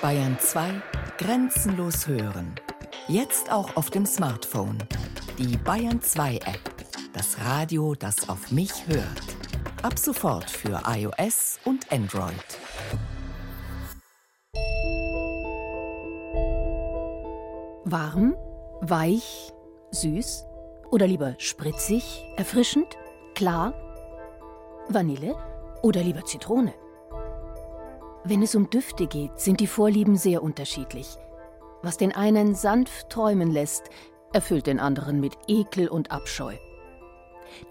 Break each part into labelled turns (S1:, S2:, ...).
S1: Bayern 2 Grenzenlos hören. Jetzt auch auf dem Smartphone. Die Bayern 2 App. Das Radio, das auf mich hört. Ab sofort für iOS und Android.
S2: Warm, weich, süß oder lieber spritzig, erfrischend, klar? Vanille oder lieber Zitrone? Wenn es um Düfte geht, sind die Vorlieben sehr unterschiedlich. Was den einen sanft träumen lässt, erfüllt den anderen mit Ekel und Abscheu.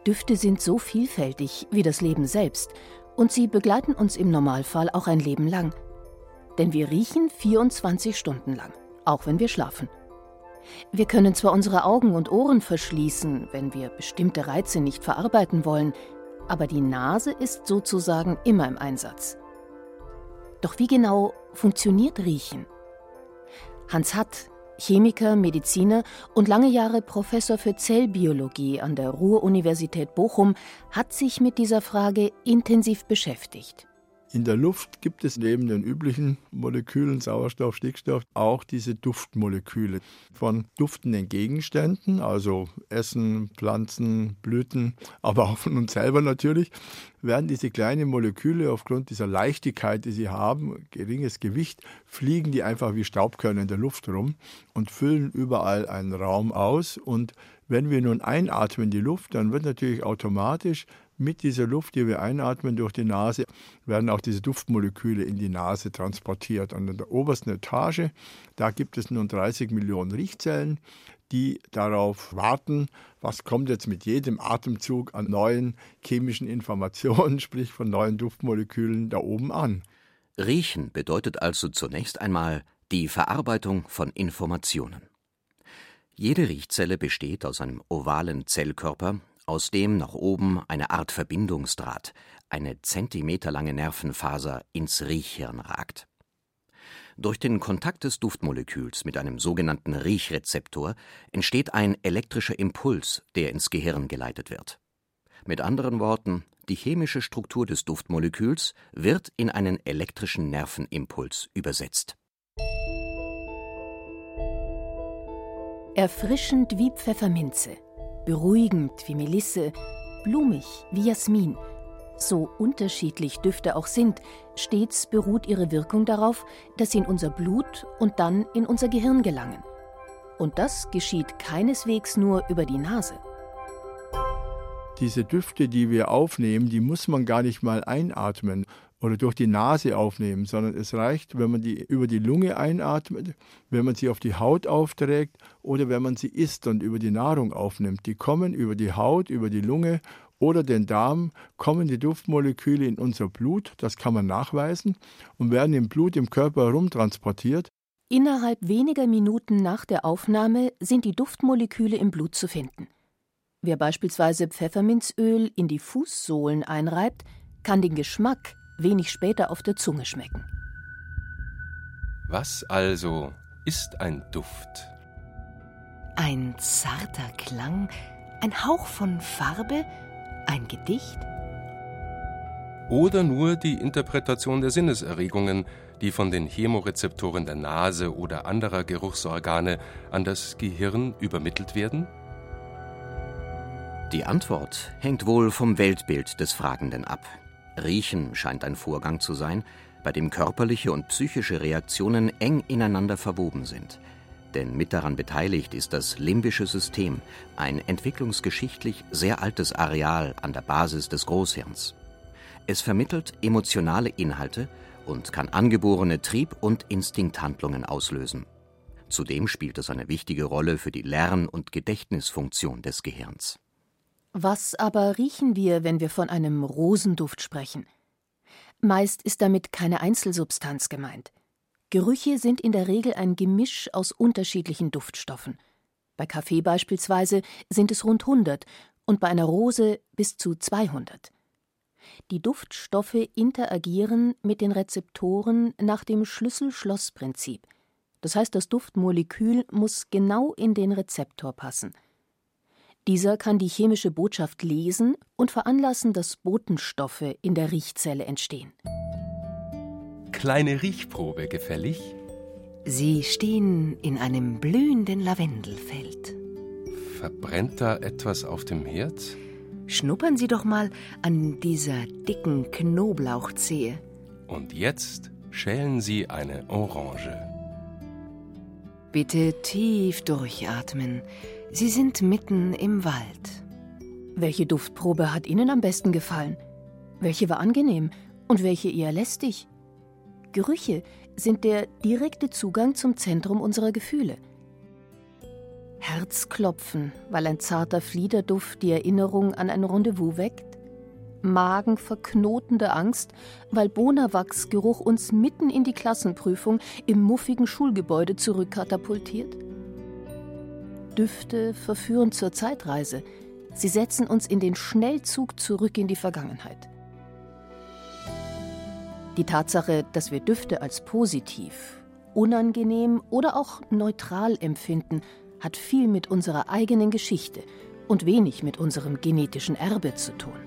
S2: Düfte sind so vielfältig wie das Leben selbst und sie begleiten uns im Normalfall auch ein Leben lang. Denn wir riechen 24 Stunden lang, auch wenn wir schlafen. Wir können zwar unsere Augen und Ohren verschließen, wenn wir bestimmte Reize nicht verarbeiten wollen, aber die Nase ist sozusagen immer im Einsatz. Doch wie genau funktioniert Riechen? Hans Hatt, Chemiker, Mediziner und lange Jahre Professor für Zellbiologie an der Ruhr-Universität Bochum, hat sich mit dieser Frage intensiv beschäftigt.
S3: In der Luft gibt es neben den üblichen Molekülen Sauerstoff, Stickstoff auch diese Duftmoleküle. Von duftenden Gegenständen, also Essen, Pflanzen, Blüten, aber auch von uns selber natürlich, werden diese kleinen Moleküle aufgrund dieser Leichtigkeit, die sie haben, geringes Gewicht, fliegen die einfach wie Staubkörner in der Luft rum und füllen überall einen Raum aus. Und wenn wir nun einatmen die Luft, dann wird natürlich automatisch mit dieser Luft, die wir einatmen durch die Nase, werden auch diese Duftmoleküle in die Nase transportiert. Und in der obersten Etage, da gibt es nun 30 Millionen Riechzellen, die darauf warten, was kommt jetzt mit jedem Atemzug an neuen chemischen Informationen, sprich von neuen Duftmolekülen da oben an.
S4: Riechen bedeutet also zunächst einmal die Verarbeitung von Informationen. Jede Riechzelle besteht aus einem ovalen Zellkörper, aus dem nach oben eine Art Verbindungsdraht, eine zentimeterlange Nervenfaser ins Riechhirn ragt. Durch den Kontakt des Duftmoleküls mit einem sogenannten Riechrezeptor entsteht ein elektrischer Impuls, der ins Gehirn geleitet wird. Mit anderen Worten, die chemische Struktur des Duftmoleküls wird in einen elektrischen Nervenimpuls übersetzt.
S2: Erfrischend wie Pfefferminze beruhigend wie Melisse, blumig wie Jasmin. So unterschiedlich Düfte auch sind, stets beruht ihre Wirkung darauf, dass sie in unser Blut und dann in unser Gehirn gelangen. Und das geschieht keineswegs nur über die Nase.
S3: Diese Düfte, die wir aufnehmen, die muss man gar nicht mal einatmen oder durch die Nase aufnehmen, sondern es reicht, wenn man die über die Lunge einatmet, wenn man sie auf die Haut aufträgt oder wenn man sie isst und über die Nahrung aufnimmt. Die kommen über die Haut, über die Lunge oder den Darm, kommen die Duftmoleküle in unser Blut, das kann man nachweisen, und werden im Blut im Körper herumtransportiert.
S2: Innerhalb weniger Minuten nach der Aufnahme sind die Duftmoleküle im Blut zu finden. Wer beispielsweise Pfefferminzöl in die Fußsohlen einreibt, kann den Geschmack wenig später auf der Zunge schmecken.
S5: Was also ist ein Duft?
S2: Ein zarter Klang, ein Hauch von Farbe, ein Gedicht?
S5: Oder nur die Interpretation der Sinneserregungen, die von den Chemorezeptoren der Nase oder anderer Geruchsorgane an das Gehirn übermittelt werden?
S4: Die Antwort hängt wohl vom Weltbild des Fragenden ab. Riechen scheint ein Vorgang zu sein, bei dem körperliche und psychische Reaktionen eng ineinander verwoben sind. Denn mit daran beteiligt ist das limbische System, ein entwicklungsgeschichtlich sehr altes Areal an der Basis des Großhirns. Es vermittelt emotionale Inhalte und kann angeborene Trieb- und Instinkthandlungen auslösen. Zudem spielt es eine wichtige Rolle für die Lern- und Gedächtnisfunktion des Gehirns.
S2: Was aber riechen wir, wenn wir von einem Rosenduft sprechen? Meist ist damit keine Einzelsubstanz gemeint. Gerüche sind in der Regel ein Gemisch aus unterschiedlichen Duftstoffen. Bei Kaffee beispielsweise sind es rund 100 und bei einer Rose bis zu 200. Die Duftstoffe interagieren mit den Rezeptoren nach dem Schlüssel-Schloss-Prinzip. Das heißt, das Duftmolekül muss genau in den Rezeptor passen – dieser kann die chemische Botschaft lesen und veranlassen, dass Botenstoffe in der Riechzelle entstehen.
S5: kleine Riechprobe gefällig?
S1: Sie stehen in einem blühenden Lavendelfeld.
S5: Verbrennt da etwas auf dem Herd?
S1: Schnuppern Sie doch mal an dieser dicken Knoblauchzehe.
S5: Und jetzt schälen Sie eine Orange.
S1: Bitte tief durchatmen. Sie sind mitten im Wald.
S2: Welche Duftprobe hat Ihnen am besten gefallen? Welche war angenehm und welche eher lästig? Gerüche sind der direkte Zugang zum Zentrum unserer Gefühle. Herzklopfen, weil ein zarter Fliederduft die Erinnerung an ein Rendezvous weckt. Magenverknotende Angst, weil Bonawachsgeruch uns mitten in die Klassenprüfung im muffigen Schulgebäude zurückkatapultiert. Düfte verführen zur Zeitreise. Sie setzen uns in den Schnellzug zurück in die Vergangenheit. Die Tatsache, dass wir Düfte als positiv, unangenehm oder auch neutral empfinden, hat viel mit unserer eigenen Geschichte und wenig mit unserem genetischen Erbe zu tun.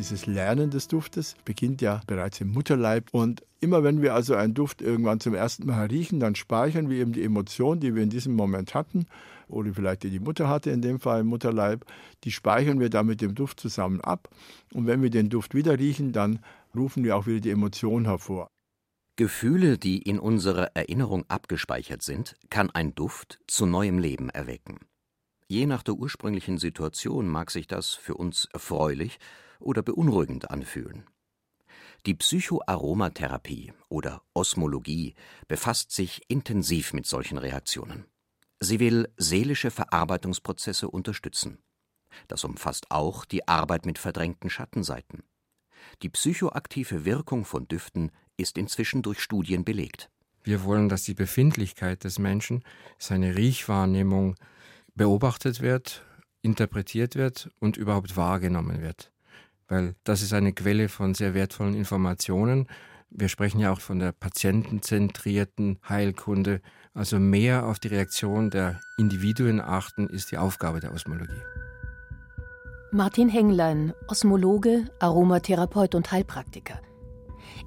S3: Dieses Lernen des Duftes beginnt ja bereits im Mutterleib. Und immer wenn wir also einen Duft irgendwann zum ersten Mal riechen, dann speichern wir eben die Emotion, die wir in diesem Moment hatten, oder vielleicht die die Mutter hatte, in dem Fall im Mutterleib, die speichern wir dann mit dem Duft zusammen ab. Und wenn wir den Duft wieder riechen, dann rufen wir auch wieder die Emotion hervor.
S4: Gefühle, die in unserer Erinnerung abgespeichert sind, kann ein Duft zu neuem Leben erwecken. Je nach der ursprünglichen Situation mag sich das für uns erfreulich oder beunruhigend anfühlen. Die Psychoaromatherapie oder Osmologie befasst sich intensiv mit solchen Reaktionen. Sie will seelische Verarbeitungsprozesse unterstützen. Das umfasst auch die Arbeit mit verdrängten Schattenseiten. Die psychoaktive Wirkung von Düften ist inzwischen durch Studien belegt.
S6: Wir wollen, dass die Befindlichkeit des Menschen, seine Riechwahrnehmung beobachtet wird, interpretiert wird und überhaupt wahrgenommen wird weil das ist eine Quelle von sehr wertvollen Informationen. Wir sprechen ja auch von der patientenzentrierten Heilkunde. Also mehr auf die Reaktion der Individuen achten, ist die Aufgabe der Osmologie.
S2: Martin Henglein, Osmologe, Aromatherapeut und Heilpraktiker.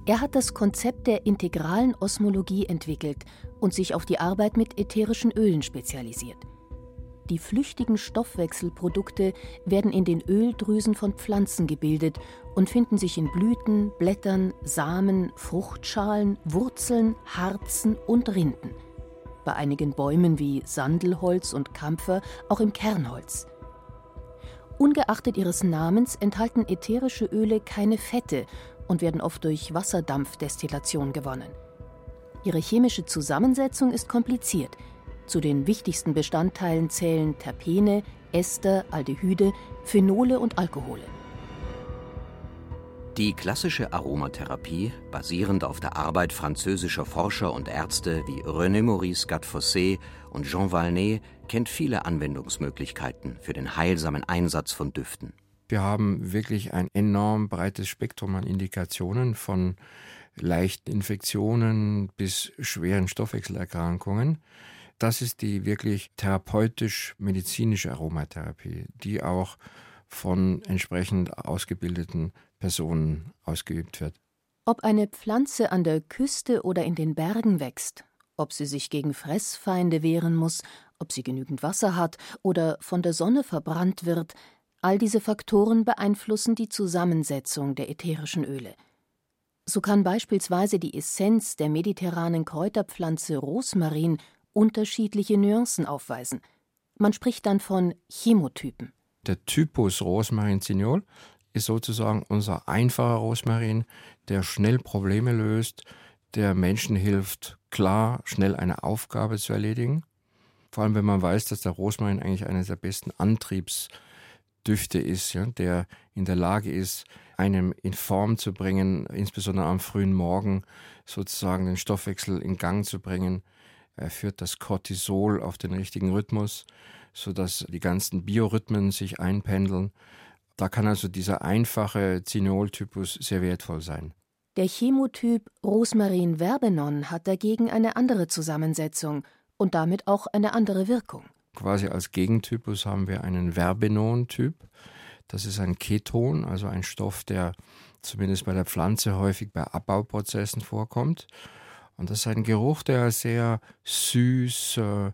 S2: Er hat das Konzept der integralen Osmologie entwickelt und sich auf die Arbeit mit ätherischen Ölen spezialisiert. Die flüchtigen Stoffwechselprodukte werden in den Öldrüsen von Pflanzen gebildet und finden sich in Blüten, Blättern, Samen, Fruchtschalen, Wurzeln, Harzen und Rinden. Bei einigen Bäumen wie Sandelholz und Kampfer auch im Kernholz. Ungeachtet ihres Namens enthalten ätherische Öle keine Fette und werden oft durch Wasserdampfdestillation gewonnen. Ihre chemische Zusammensetzung ist kompliziert – zu den wichtigsten Bestandteilen zählen Terpene, Ester, Aldehyde, Phenole und Alkohole.
S4: Die klassische Aromatherapie, basierend auf der Arbeit französischer Forscher und Ärzte wie René Maurice Gattefossé und Jean Valnet, kennt viele Anwendungsmöglichkeiten für den heilsamen Einsatz von Düften.
S6: Wir haben wirklich ein enorm breites Spektrum an Indikationen von leichten Infektionen bis schweren Stoffwechselerkrankungen. Das ist die wirklich therapeutisch-medizinische Aromatherapie, die auch von entsprechend ausgebildeten Personen ausgeübt wird.
S2: Ob eine Pflanze an der Küste oder in den Bergen wächst, ob sie sich gegen Fressfeinde wehren muss, ob sie genügend Wasser hat oder von der Sonne verbrannt wird, all diese Faktoren beeinflussen die Zusammensetzung der ätherischen Öle. So kann beispielsweise die Essenz der mediterranen Kräuterpflanze Rosmarin unterschiedliche Nuancen aufweisen. Man spricht dann von Chemotypen.
S6: Der Typus Rosmarin Signol ist sozusagen unser einfacher Rosmarin, der schnell Probleme löst, der Menschen hilft, klar, schnell eine Aufgabe zu erledigen. Vor allem, wenn man weiß, dass der Rosmarin eigentlich einer der besten Antriebsdüfte ist, ja, der in der Lage ist, einem in Form zu bringen, insbesondere am frühen Morgen sozusagen den Stoffwechsel in Gang zu bringen, führt das Cortisol auf den richtigen Rhythmus, sodass die ganzen Biorhythmen sich einpendeln. Da kann also dieser einfache Zinol-Typus sehr wertvoll sein.
S2: Der Chemotyp Rosmarin verbenon hat dagegen eine andere Zusammensetzung und damit auch eine andere Wirkung.
S6: Quasi als Gegentypus haben wir einen Verbenon-Typ. Das ist ein Keton, also ein Stoff, der zumindest bei der Pflanze häufig bei Abbauprozessen vorkommt. Und das ist ein Geruch, der sehr süß, äh,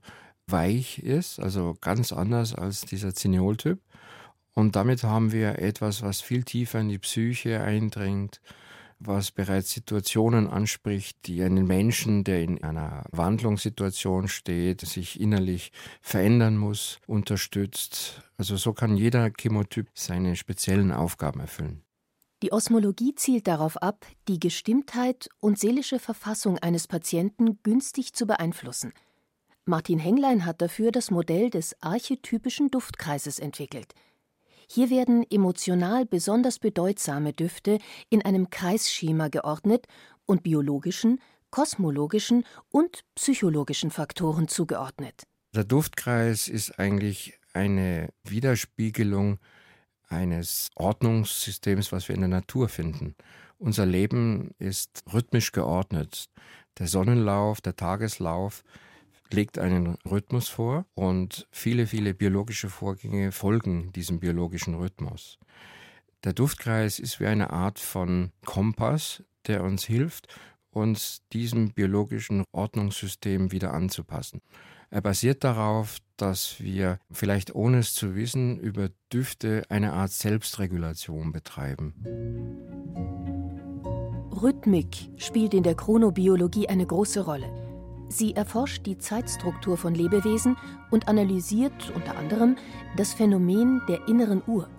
S6: weich ist, also ganz anders als dieser Zinoltyp. Und damit haben wir etwas, was viel tiefer in die Psyche eindringt, was bereits Situationen anspricht, die einen Menschen, der in einer Wandlungssituation steht, sich innerlich verändern muss, unterstützt. Also so kann jeder Chemotyp seine speziellen Aufgaben erfüllen.
S2: Die Osmologie zielt darauf ab, die Gestimmtheit und seelische Verfassung eines Patienten günstig zu beeinflussen. Martin Henglein hat dafür das Modell des archetypischen Duftkreises entwickelt – hier werden emotional besonders bedeutsame Düfte in einem Kreisschema geordnet und biologischen, kosmologischen und psychologischen Faktoren zugeordnet.
S6: Der Duftkreis ist eigentlich eine Widerspiegelung eines Ordnungssystems, was wir in der Natur finden. Unser Leben ist rhythmisch geordnet. Der Sonnenlauf, der Tageslauf legt einen Rhythmus vor und viele, viele biologische Vorgänge folgen diesem biologischen Rhythmus. Der Duftkreis ist wie eine Art von Kompass, der uns hilft, uns diesem biologischen Ordnungssystem wieder anzupassen. Er basiert darauf, dass wir vielleicht ohne es zu wissen über Düfte eine Art Selbstregulation betreiben.
S2: Rhythmik spielt in der Chronobiologie eine große Rolle. Sie erforscht die Zeitstruktur von Lebewesen und analysiert unter anderem das Phänomen der inneren Uhr.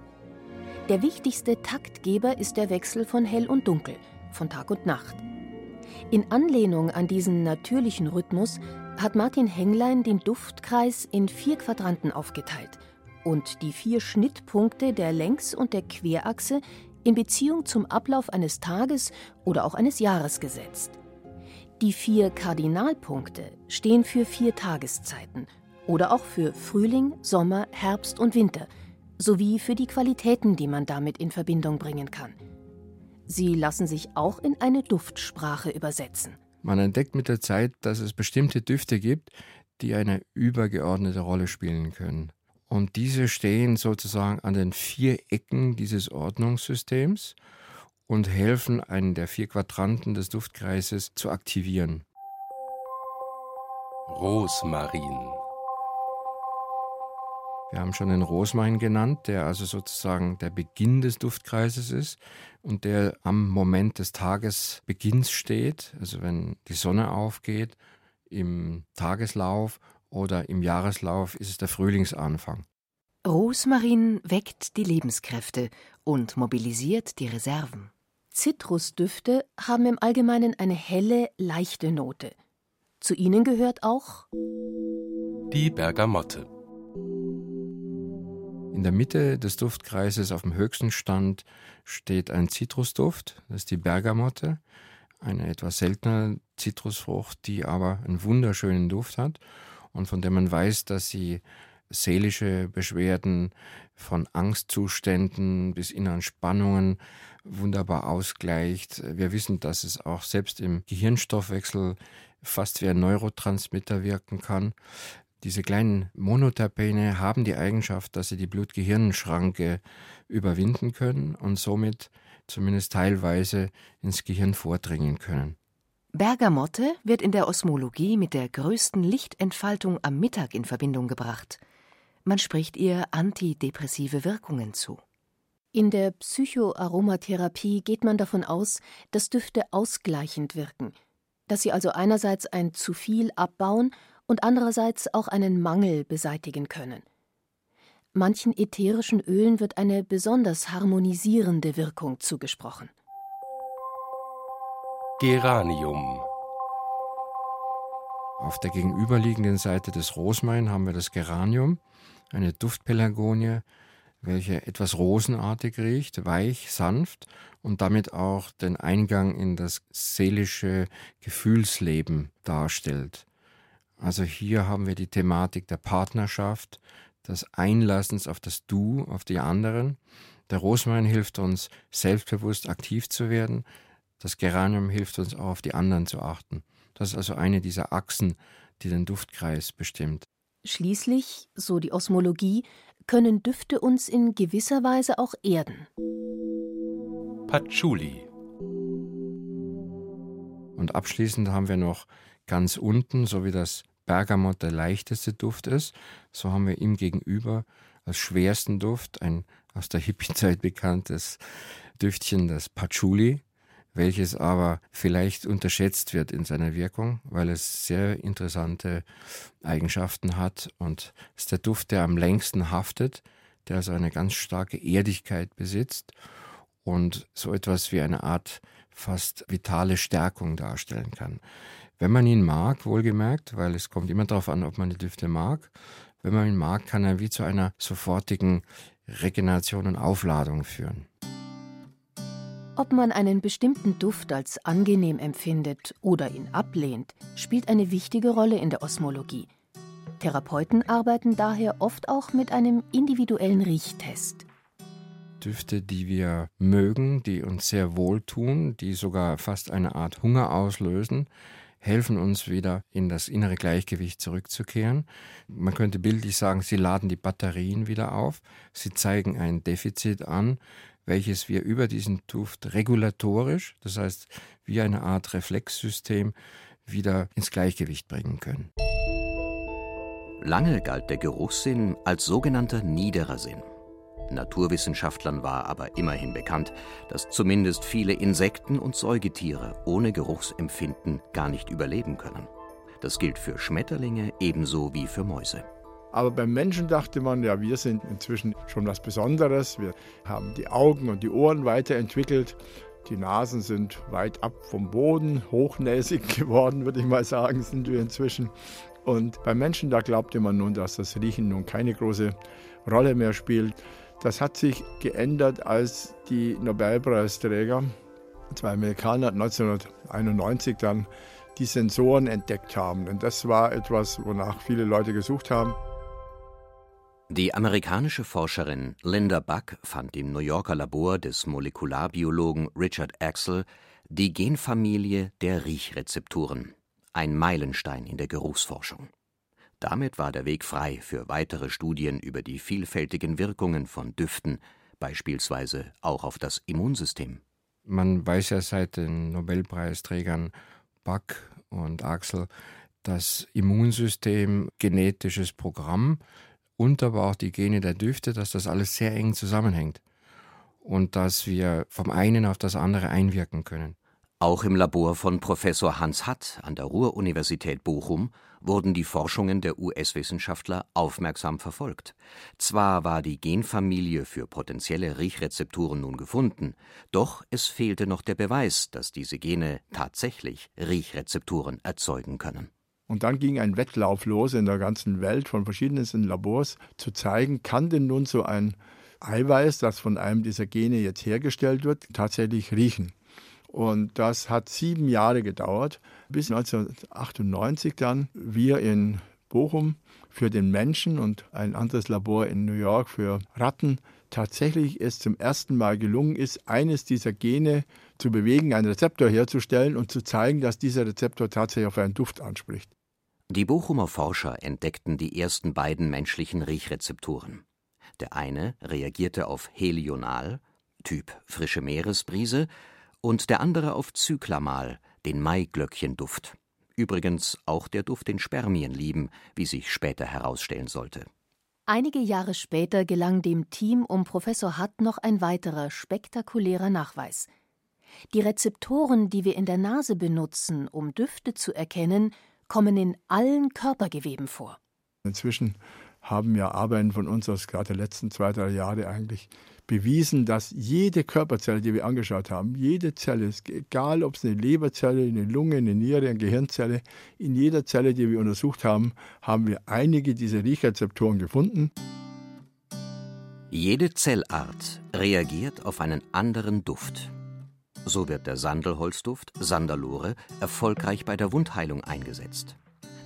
S2: Der wichtigste Taktgeber ist der Wechsel von Hell und Dunkel, von Tag und Nacht. In Anlehnung an diesen natürlichen Rhythmus hat Martin Henglein den Duftkreis in vier Quadranten aufgeteilt und die vier Schnittpunkte der Längs- und der Querachse in Beziehung zum Ablauf eines Tages oder auch eines Jahres gesetzt. Die vier Kardinalpunkte stehen für vier Tageszeiten oder auch für Frühling, Sommer, Herbst und Winter sowie für die Qualitäten, die man damit in Verbindung bringen kann. Sie lassen sich auch in eine Duftsprache übersetzen.
S6: Man entdeckt mit der Zeit, dass es bestimmte Düfte gibt, die eine übergeordnete Rolle spielen können. Und diese stehen sozusagen an den vier Ecken dieses Ordnungssystems und helfen, einen der vier Quadranten des Duftkreises zu aktivieren.
S5: Rosmarin.
S6: Wir haben schon den Rosmarin genannt, der also sozusagen der Beginn des Duftkreises ist und der am Moment des Tagesbeginns steht, also wenn die Sonne aufgeht, im Tageslauf oder im Jahreslauf ist es der Frühlingsanfang.
S1: Rosmarin weckt die Lebenskräfte und mobilisiert die Reserven.
S2: Zitrusdüfte haben im Allgemeinen eine helle, leichte Note. Zu ihnen gehört auch
S5: die Bergamotte.
S6: In der Mitte des Duftkreises auf dem höchsten Stand steht ein Zitrusduft, das ist die Bergamotte, eine etwas seltene Zitrusfrucht, die aber einen wunderschönen Duft hat und von der man weiß, dass sie seelische Beschwerden von Angstzuständen bis inneren Spannungen wunderbar ausgleicht. Wir wissen, dass es auch selbst im Gehirnstoffwechsel fast wie ein Neurotransmitter wirken kann. Diese kleinen Monoterpene haben die Eigenschaft, dass sie die Blut-Gehirn-Schranke überwinden können und somit zumindest teilweise ins Gehirn vordringen können.
S1: Bergamotte wird in der Osmologie mit der größten Lichtentfaltung am Mittag in Verbindung gebracht. Man spricht ihr antidepressive Wirkungen zu.
S2: In der Psychoaromatherapie geht man davon aus, dass Düfte ausgleichend wirken, dass sie also einerseits ein zu viel abbauen und andererseits auch einen Mangel beseitigen können. Manchen ätherischen Ölen wird eine besonders harmonisierende Wirkung zugesprochen.
S5: Geranium
S6: Auf der gegenüberliegenden Seite des Rosmarin haben wir das Geranium, eine Duftpelargonie, welche etwas rosenartig riecht, weich, sanft und damit auch den Eingang in das seelische Gefühlsleben darstellt. Also hier haben wir die Thematik der Partnerschaft, des Einlassens auf das Du, auf die anderen. Der Rosmarin hilft uns, selbstbewusst aktiv zu werden. Das Geranium hilft uns auch, auf die anderen zu achten. Das ist also eine dieser Achsen, die den Duftkreis bestimmt.
S2: Schließlich, so die Osmologie, können Düfte uns in gewisser Weise auch erden.
S5: Patchouli.
S6: Und abschließend haben wir noch ganz unten, so wie das Bergamot der leichteste Duft ist, so haben wir ihm gegenüber als schwersten Duft ein aus der Hippie-Zeit bekanntes Düftchen, das Patchouli, welches aber vielleicht unterschätzt wird in seiner Wirkung, weil es sehr interessante Eigenschaften hat und ist der Duft, der am längsten haftet, der also eine ganz starke Erdigkeit besitzt und so etwas wie eine Art fast vitale Stärkung darstellen kann. Wenn man ihn mag, wohlgemerkt, weil es kommt immer darauf an, ob man die Düfte mag, wenn man ihn mag, kann er wie zu einer sofortigen Regeneration und Aufladung führen.
S2: Ob man einen bestimmten Duft als angenehm empfindet oder ihn ablehnt, spielt eine wichtige Rolle in der Osmologie. Therapeuten arbeiten daher oft auch mit einem individuellen Riechtest.
S6: Düfte, die wir mögen, die uns sehr wohltun, die sogar fast eine Art Hunger auslösen, helfen uns wieder in das innere Gleichgewicht zurückzukehren. Man könnte bildlich sagen, sie laden die Batterien wieder auf, sie zeigen ein Defizit an, welches wir über diesen Duft regulatorisch, das heißt wie eine Art Reflexsystem, wieder ins Gleichgewicht bringen können.
S4: Lange galt der Geruchssinn als sogenannter niederer Sinn. Naturwissenschaftlern war aber immerhin bekannt, dass zumindest viele Insekten und Säugetiere ohne Geruchsempfinden gar nicht überleben können. Das gilt für Schmetterlinge ebenso wie für Mäuse.
S3: Aber beim Menschen dachte man, ja, wir sind inzwischen schon was Besonderes. Wir haben die Augen und die Ohren weiterentwickelt. Die Nasen sind weit ab vom Boden, hochnäsig geworden, würde ich mal sagen, sind wir inzwischen. Und beim Menschen, da glaubte man nun, dass das Riechen nun keine große Rolle mehr spielt. Das hat sich geändert, als die Nobelpreisträger, zwei Amerikaner, 1991 dann die Sensoren entdeckt haben. Und das war etwas, wonach viele Leute gesucht haben.
S4: Die amerikanische Forscherin Linda Buck fand im New Yorker Labor des Molekularbiologen Richard Axel die Genfamilie der Riechrezepturen, ein Meilenstein in der Geruchsforschung. Damit war der Weg frei für weitere Studien über die vielfältigen Wirkungen von Düften, beispielsweise auch auf das Immunsystem.
S6: Man weiß ja seit den Nobelpreisträgern Buck und Axel, das Immunsystem, genetisches Programm und aber auch die Gene der Düfte, dass das alles sehr eng zusammenhängt und dass wir vom einen auf das andere einwirken können.
S4: Auch im Labor von Professor Hans Hatt an der Ruhr-Universität Bochum wurden die Forschungen der US-Wissenschaftler aufmerksam verfolgt. Zwar war die Genfamilie für potenzielle Riechrezepturen nun gefunden, doch es fehlte noch der Beweis, dass diese Gene tatsächlich Riechrezepturen erzeugen können.
S3: Und dann ging ein Wettlauf los in der ganzen Welt von verschiedensten Labors zu zeigen, kann denn nun so ein Eiweiß, das von einem dieser Gene jetzt hergestellt wird, tatsächlich riechen. Und das hat sieben Jahre gedauert, bis 1998 dann wir in Bochum für den Menschen und ein anderes Labor in New York für Ratten tatsächlich es zum ersten Mal gelungen ist, eines dieser Gene zu bewegen, einen Rezeptor herzustellen und zu zeigen, dass dieser Rezeptor tatsächlich auf einen Duft anspricht.
S4: Die Bochumer Forscher entdeckten die ersten beiden menschlichen Riechrezeptoren. Der eine reagierte auf Helional, Typ frische Meeresbrise, und der andere auf Zyklamal, den Maiglöckchenduft. Übrigens auch der Duft den Spermien lieben, wie sich später herausstellen sollte.
S2: Einige Jahre später gelang dem Team um Professor Hatt noch ein weiterer spektakulärer Nachweis. Die Rezeptoren, die wir in der Nase benutzen, um Düfte zu erkennen, kommen in allen Körpergeweben vor.
S3: Inzwischen haben ja Arbeiten von uns aus gerade der letzten zwei, drei Jahre eigentlich bewiesen, dass jede Körperzelle, die wir angeschaut haben, jede Zelle, egal ob es eine Leberzelle, eine Lunge, eine Niere, eine Gehirnzelle, in jeder Zelle, die wir untersucht haben, haben wir einige dieser Riechrezeptoren gefunden.
S4: Jede Zellart reagiert auf einen anderen Duft. So wird der Sandelholzduft, Sandalore, erfolgreich bei der Wundheilung eingesetzt.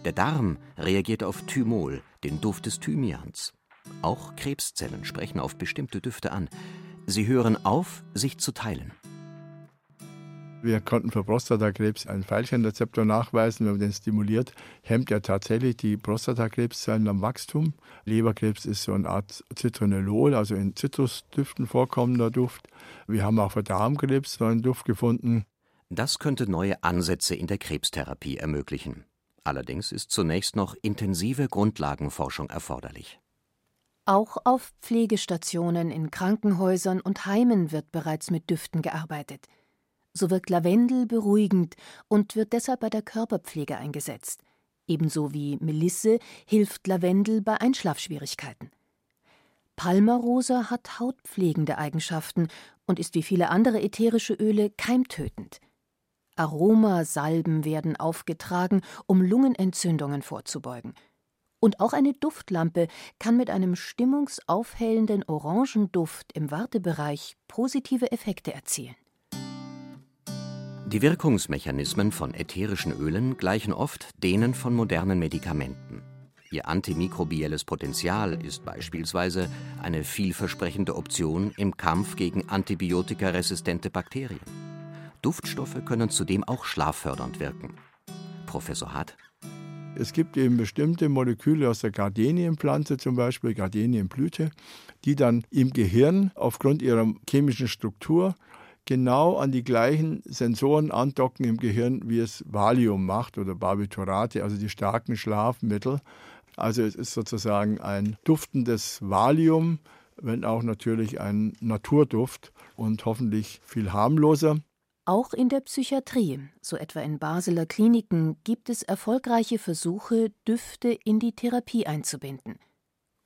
S4: Der Darm reagiert auf Thymol, den Duft des Thymians. Auch Krebszellen sprechen auf bestimmte Düfte an. Sie hören auf, sich zu teilen.
S3: Wir konnten für Prostatakrebs einen Veilchenrezeptor nachweisen. Wenn man den stimuliert, hemmt er tatsächlich die Prostatakrebszellen am Wachstum. Leberkrebs ist so eine Art Zitronellol, also in Zitrusdüften vorkommender Duft. Wir haben auch für Darmkrebs so einen Duft gefunden.
S4: Das könnte neue Ansätze in der Krebstherapie ermöglichen. Allerdings ist zunächst noch intensive Grundlagenforschung erforderlich.
S2: Auch auf Pflegestationen, in Krankenhäusern und Heimen wird bereits mit Düften gearbeitet. So wirkt Lavendel beruhigend und wird deshalb bei der Körperpflege eingesetzt. Ebenso wie Melisse hilft Lavendel bei Einschlafschwierigkeiten. Palmarosa hat hautpflegende Eigenschaften und ist wie viele andere ätherische Öle keimtötend. Aromasalben werden aufgetragen, um Lungenentzündungen vorzubeugen. Und auch eine Duftlampe kann mit einem stimmungsaufhellenden Orangenduft im Wartebereich positive Effekte erzielen.
S4: Die Wirkungsmechanismen von ätherischen Ölen gleichen oft denen von modernen Medikamenten. Ihr antimikrobielles Potenzial ist beispielsweise eine vielversprechende Option im Kampf gegen antibiotikaresistente Bakterien. Duftstoffe können zudem auch schlaffördernd wirken. Professor Hart.
S3: Es gibt eben bestimmte Moleküle aus der Gardenienpflanze, zum Beispiel Gardenienblüte, die dann im Gehirn aufgrund ihrer chemischen Struktur genau an die gleichen Sensoren andocken im Gehirn, wie es Valium macht oder Barbiturate, also die starken Schlafmittel. Also es ist sozusagen ein duftendes Valium, wenn auch natürlich ein Naturduft und hoffentlich viel harmloser.
S2: Auch in der Psychiatrie, so etwa in Basler Kliniken, gibt es erfolgreiche Versuche, Düfte in die Therapie einzubinden.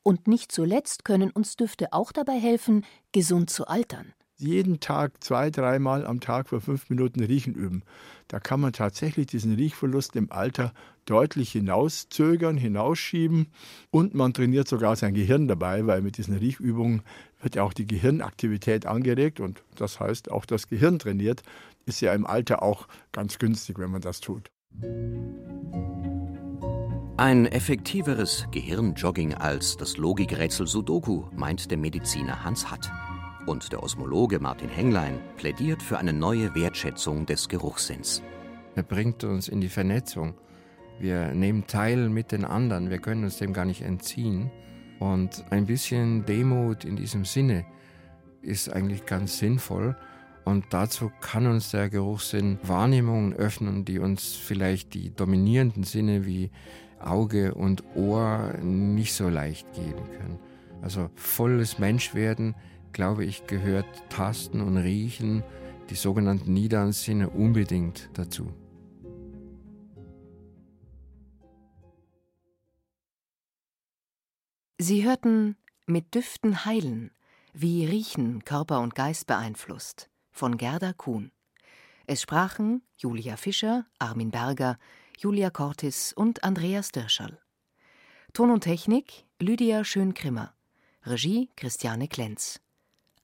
S2: Und nicht zuletzt können uns Düfte auch dabei helfen, gesund zu altern
S3: jeden Tag zwei, dreimal am Tag für fünf Minuten Riechen üben. Da kann man tatsächlich diesen Riechverlust im Alter deutlich hinauszögern, hinausschieben und man trainiert sogar sein Gehirn dabei, weil mit diesen Riechübungen wird ja auch die Gehirnaktivität angeregt und das heißt auch das Gehirn trainiert. Ist ja im Alter auch ganz günstig, wenn man das tut.
S4: Ein effektiveres Gehirnjogging als das Logikrätsel Sudoku, meint der Mediziner Hans Hatt. Und der Osmologe Martin Henglein plädiert für eine neue Wertschätzung des Geruchssinns.
S6: Er bringt uns in die Vernetzung. Wir nehmen teil mit den anderen, wir können uns dem gar nicht entziehen. Und ein bisschen Demut in diesem Sinne ist eigentlich ganz sinnvoll. Und dazu kann uns der Geruchssinn Wahrnehmungen öffnen, die uns vielleicht die dominierenden Sinne wie Auge und Ohr nicht so leicht geben können. Also volles Menschwerden glaube ich, gehört Tasten und Riechen, die sogenannten niederen Sinne, unbedingt dazu.
S1: Sie hörten Mit Düften heilen, wie Riechen Körper und Geist beeinflusst, von Gerda Kuhn. Es sprachen Julia Fischer, Armin Berger, Julia Cortis und Andreas Dirscherl. Ton und Technik Lydia Schön-Krimmer. Regie Christiane Klenz.